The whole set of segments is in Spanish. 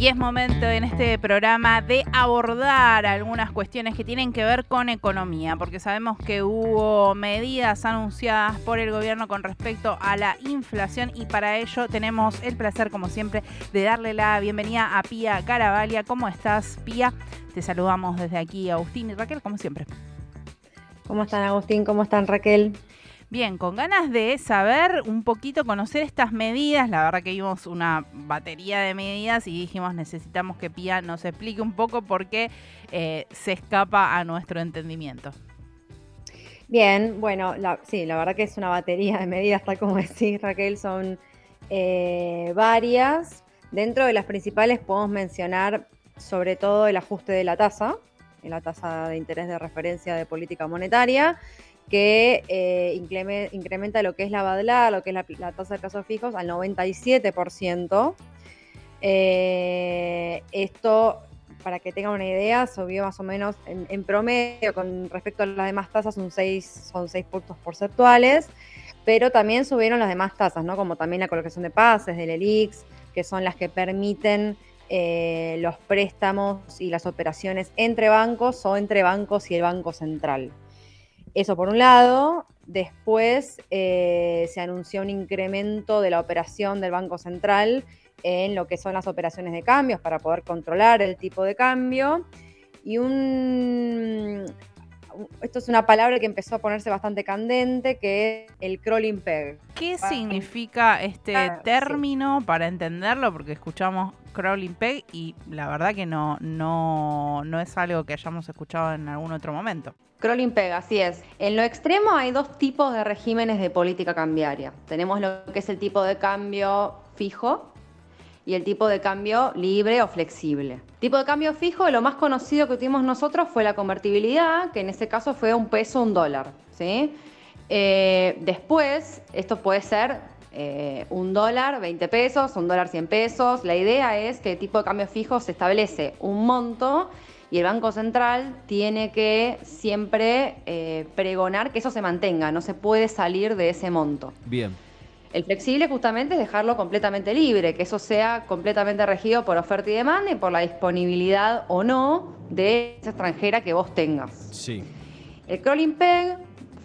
Y es momento en este programa de abordar algunas cuestiones que tienen que ver con economía, porque sabemos que hubo medidas anunciadas por el gobierno con respecto a la inflación y para ello tenemos el placer, como siempre, de darle la bienvenida a Pía Caravalia. ¿Cómo estás, Pía? Te saludamos desde aquí, Agustín y Raquel, como siempre. ¿Cómo están, Agustín? ¿Cómo están, Raquel? Bien, con ganas de saber un poquito, conocer estas medidas, la verdad que vimos una batería de medidas y dijimos necesitamos que Pía nos explique un poco por qué eh, se escapa a nuestro entendimiento. Bien, bueno, sí, la verdad que es una batería de medidas, tal como decís Raquel, son eh, varias. Dentro de las principales podemos mencionar sobre todo el ajuste de la tasa, la tasa de interés de referencia de política monetaria, que eh, incrementa lo que es la BADLA, lo que es la, tasa de plazos fijos, al 97%. Eh, esto, para que tengan una idea, subió más o menos en, promedio con respecto a las demás tasas, son 6 son seis puntos porcentuales, pero también subieron las demás tasas, ¿no? como también la colocación de pases, del ELIX, que son las que permiten eh, los préstamos y las operaciones entre bancos o entre bancos y el Banco Central. Eso por un lado. Después eh, se anunció un incremento de la operación del Banco Central en lo que son las operaciones de cambios para poder controlar el tipo de cambio. Y un, esto es una palabra que empezó a ponerse bastante candente, que es el crawling peg. ¿Qué significa este ah, término para entenderlo? Porque escuchamos crawling peg y la verdad que no, no, no es algo que hayamos escuchado en algún otro momento. Crawling peg, así es. En lo extremo hay dos tipos de regímenes de política cambiaria. Tenemos lo que es el tipo de cambio fijo y el tipo de cambio libre o flexible. Tipo de cambio fijo, lo más conocido que tuvimos nosotros fue la convertibilidad, que en este caso fue un peso, un dólar. ¿sí? Eh, después, esto puede ser eh, un dólar, 20 pesos, un dólar, 100 pesos. La idea es que el tipo de cambio fijo se establece un monto y el Banco Central tiene que siempre eh, pregonar que eso se mantenga, no se puede salir de ese monto. Bien. El flexible justamente es dejarlo completamente libre, que eso sea completamente regido por oferta y demanda y por la disponibilidad o no de esa extranjera que vos tengas. Sí. El crawling peg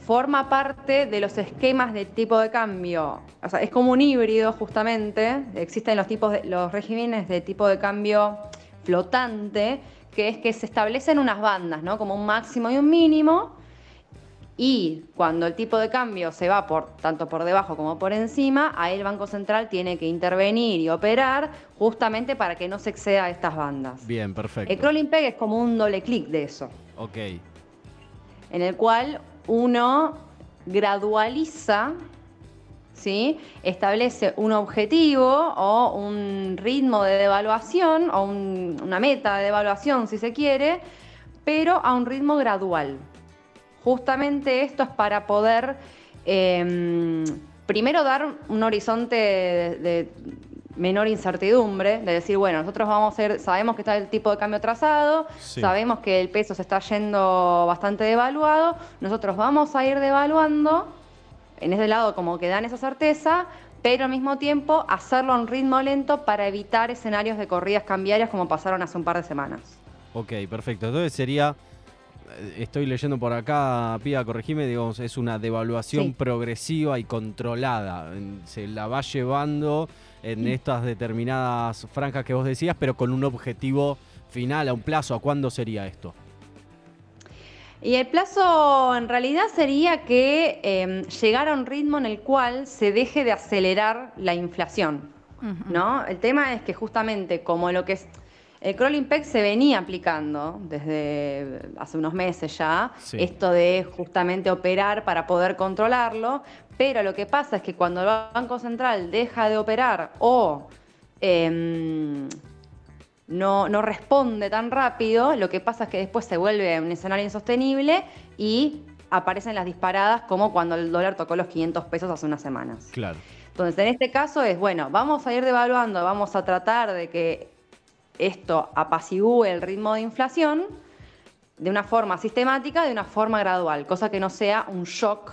forma parte de los esquemas de tipo de cambio. O sea, es como un híbrido justamente. Existen los tipos de, los regímenes de tipo de cambio flotante, que es que se establecen unas bandas, ¿no? Como un máximo y un mínimo y cuando el tipo de cambio se va por tanto por debajo como por encima, ahí el Banco Central tiene que intervenir y operar justamente para que no se exceda estas bandas. Bien, perfecto. El crawling peg es como un doble clic de eso. Ok. En el cual uno gradualiza, ¿sí? establece un objetivo o un ritmo de devaluación o una meta de devaluación, si se quiere, pero a un ritmo gradual. Justamente esto es para poder em, primero dar un horizonte de, menor incertidumbre, de decir, bueno, nosotros vamos a ser, sabemos que está el tipo de cambio trazado, sabemos que el peso se está yendo bastante devaluado, nosotros vamos a ir devaluando, en ese lado como que dan esa certeza, pero al mismo tiempo hacerlo a un ritmo lento para evitar escenarios de corridas cambiarias como pasaron hace un par de semanas. Ok, perfecto. Entonces sería estoy leyendo por acá, Pía, corregime, digamos, es una devaluación progresiva y controlada. Se la va llevando en estas determinadas franjas que vos decías, pero con un objetivo final, a un plazo. ¿A cuándo sería esto? Y el plazo en realidad sería que em, llegara a un ritmo en el cual se deje de acelerar la inflación. ¿no? El tema es que justamente como lo que es el crawling peg se venía aplicando desde hace unos meses ya, esto de justamente operar para poder controlarlo, pero lo que pasa es que cuando el Banco Central deja de operar o em, no, no responde tan rápido, lo que pasa es que después se vuelve un escenario insostenible y aparecen las disparadas como cuando el dólar tocó los 500 pesos hace unas semanas. Claro. Entonces, en este caso es, bueno, vamos a ir devaluando, vamos a tratar de que esto apacigúe el ritmo de inflación de una forma sistemática, de una forma gradual, cosa que no sea un shock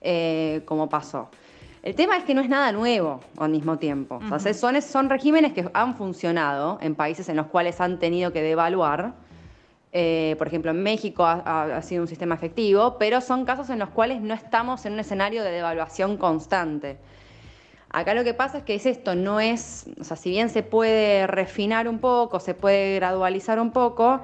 eh, como pasó. El tema es que no es nada nuevo al mismo tiempo. son, son regímenes que han funcionado en países en los cuales han tenido que devaluar. Eh, por ejemplo, en México ha, sido un sistema efectivo, pero son casos en los cuales no estamos en un escenario de devaluación constante. Acá lo que pasa es que es esto, no es, o sea, si bien se puede refinar un poco, se puede gradualizar un poco,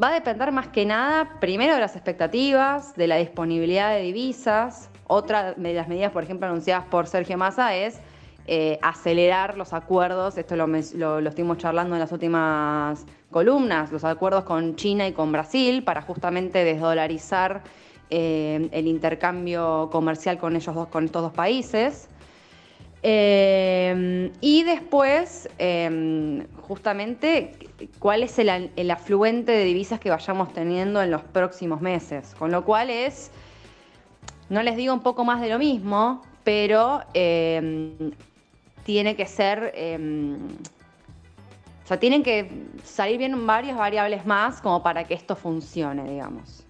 va a depender más que nada, primero de las expectativas, de la disponibilidad de divisas. Otra de las medidas, por ejemplo, anunciadas por Sergio Massa es eh, acelerar los acuerdos, esto lo, lo, estuvimos charlando en las últimas columnas, los acuerdos con China y con Brasil para justamente desdolarizar eh, el intercambio comercial con, ellos dos, con estos dos países. Eh, y después, em, justamente, cuál es el, afluente de divisas que vayamos teniendo en los próximos meses. Con lo cual es, no les digo un poco más de lo mismo, pero em, tiene que ser, em, o sea, tienen que salir bien varias variables más como para que esto funcione, digamos.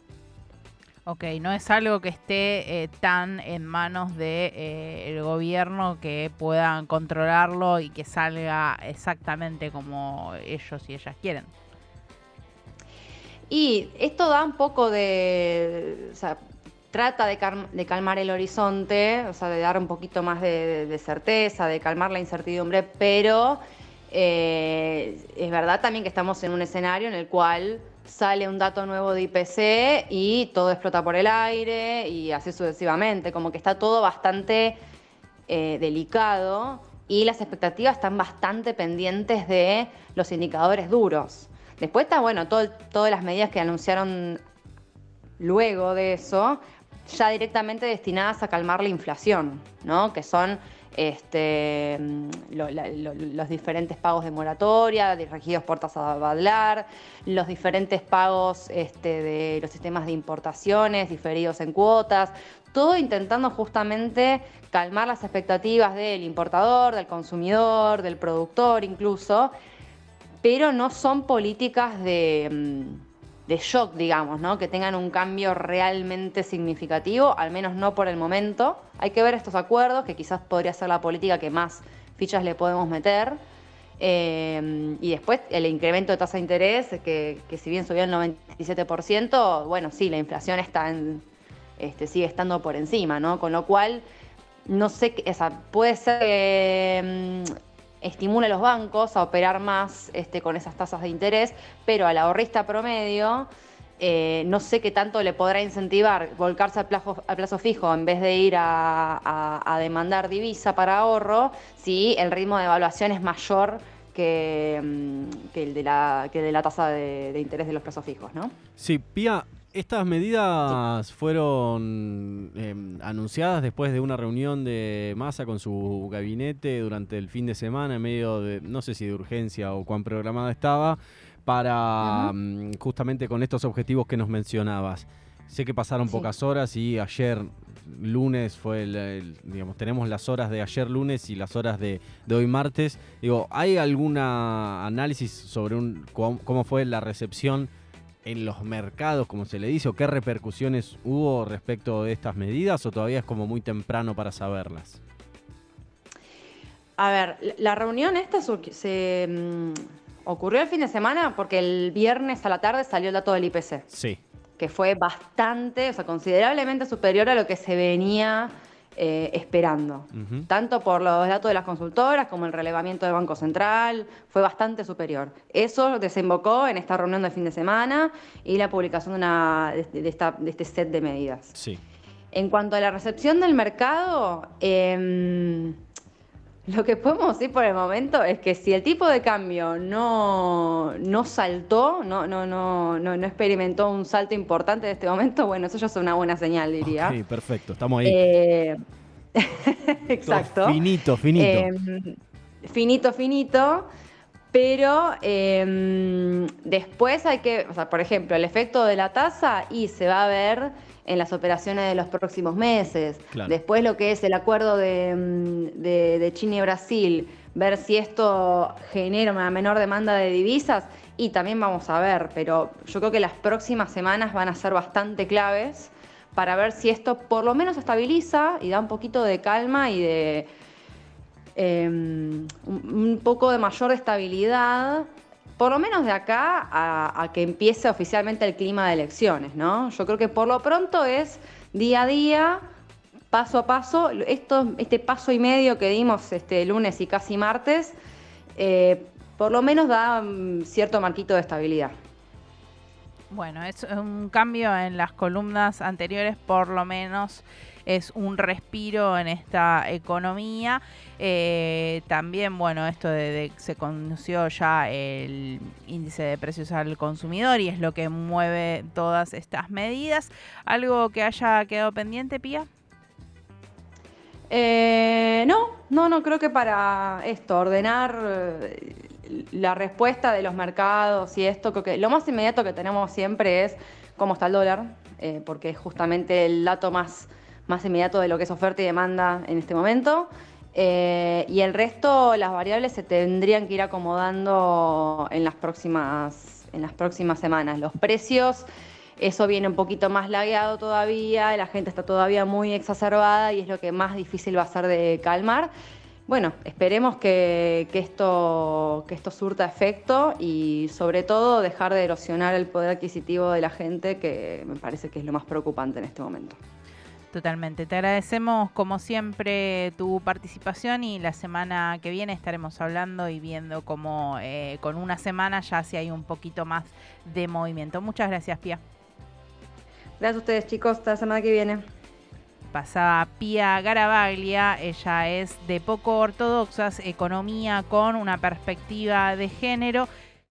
Ok, no es algo que esté eh, tan en manos del de, eh, gobierno que puedan controlarlo y que salga exactamente como ellos y ellas quieren. Y esto da un poco de, o sea, trata de, calmar el horizonte, o sea, de dar un poquito más de, certeza, de calmar la incertidumbre, pero eh, es verdad también que estamos en un escenario en el cual sale un dato nuevo de IPC y todo explota por el aire y así sucesivamente, como que está todo bastante eh, delicado y las expectativas están bastante pendientes de los indicadores duros. Después está, bueno, todas las medidas que anunciaron luego de eso, ya directamente destinadas a calmar la inflación, ¿no? Que son este, mm, los diferentes pagos de moratoria, regidos por tasa de Badlar, los diferentes pagos este, de los sistemas de importaciones diferidos en cuotas, todo intentando justamente calmar las expectativas del importador, del consumidor, del productor incluso, pero no son políticas de mm, de shock, digamos, ¿no? que tengan un cambio realmente significativo, al menos no por el momento. Hay que ver estos acuerdos, que quizás podría ser la política que más fichas le podemos meter. Eh, y después el incremento de tasa de interés, que, si bien subió el 97%, bueno, sí, la inflación está en, este, sigue estando por encima, ¿no? Con lo cual, no sé, esa, puede ser que estimula a los bancos a operar más este, con esas tasas de interés, pero al ahorrista promedio eh, no sé qué tanto le podrá incentivar volcarse al plazo, plazo fijo en vez de ir a, demandar divisa para ahorro si el ritmo de evaluación es mayor que, mm, el, de la, que la tasa de, de interés de los plazos fijos, ¿no? Sí, Pía, estas medidas fueron em, anunciadas después de una reunión de masa con su gabinete durante el fin de semana, en medio de, no sé si de urgencia o cuán programada estaba, para mm, justamente con estos objetivos que nos mencionabas. Sé que pasaron pocas horas y ayer lunes fue el, digamos, tenemos las horas de ayer lunes y las horas de, hoy martes. Digo, ¿hay alguna análisis sobre un, cómo fue la recepción en los mercados, como se le dice, o qué repercusiones hubo respecto de estas medidas, o todavía es como muy temprano para saberlas? A ver, la reunión esta se mm, ocurrió el fin de semana porque el viernes a la tarde salió el dato del IPC. Sí. Que fue bastante, o sea, considerablemente superior a lo que se venía eh, esperando. Tanto por los datos de las consultoras como el relevamiento del Banco Central, fue bastante superior. Eso desembocó en esta reunión de fin de semana y la publicación de, una, de, esta, de este set de medidas. Sí. En cuanto a la recepción del mercado, eh, lo que podemos decir por el momento es que si el tipo de cambio no, no saltó, no, no, no, no, experimentó un salto importante en este momento, bueno, eso ya es una buena señal, diría. Sí, perfecto, estamos ahí. Eh, exacto. finito, finito. Em, finito, finito. Pero em, después hay que, o sea, por ejemplo, el efecto de la tasa y se va a ver en las operaciones de los próximos meses. Después lo que es el acuerdo mm, de, China y Brasil, ver si esto genera una menor demanda de divisas y también vamos a ver, pero yo creo que las próximas semanas van a ser bastante claves para ver si esto por lo menos estabiliza y da un poquito de calma y de em, un poco de mayor estabilidad por lo menos de acá a, que empiece oficialmente el clima de elecciones, ¿no? Yo creo que por lo pronto es día a día, paso a paso, este paso y medio que dimos este lunes y casi martes, eh, por lo menos da mm, cierto marquito de estabilidad. Bueno, es un cambio en las columnas anteriores, por lo menos es un respiro en esta economía. Eh, también, bueno, esto de, se conoció ya el índice de precios al consumidor y es lo que mueve todas estas medidas. ¿Algo que haya quedado pendiente, Pía? Eh, no, no, no, creo que para esto, ordenar eh, la respuesta de los mercados y esto, creo que lo más inmediato que tenemos siempre es cómo está el dólar, porque es justamente el dato más más inmediato de lo que es oferta y demanda en este momento. Eh, y el resto, las variables se tendrían que ir acomodando en las próximas, en las próximas semanas. Los precios, eso viene un poquito más lagueado todavía, la gente está todavía muy exacerbada y es lo que más difícil va a ser de calmar. Bueno, esperemos que, esto, que esto surta efecto y sobre todo dejar de erosionar el poder adquisitivo de la gente, que me parece que es lo más preocupante en este momento. Totalmente. Te agradecemos como siempre tu participación y la semana que viene estaremos hablando y viendo cómo eh, con una semana ya si hay un poquito más de movimiento. Muchas gracias, Pia. Gracias a ustedes, chicos. Hasta la semana que viene. Pasaba Pia Garabaglia, ella es de poco ortodoxas, economía con una perspectiva de género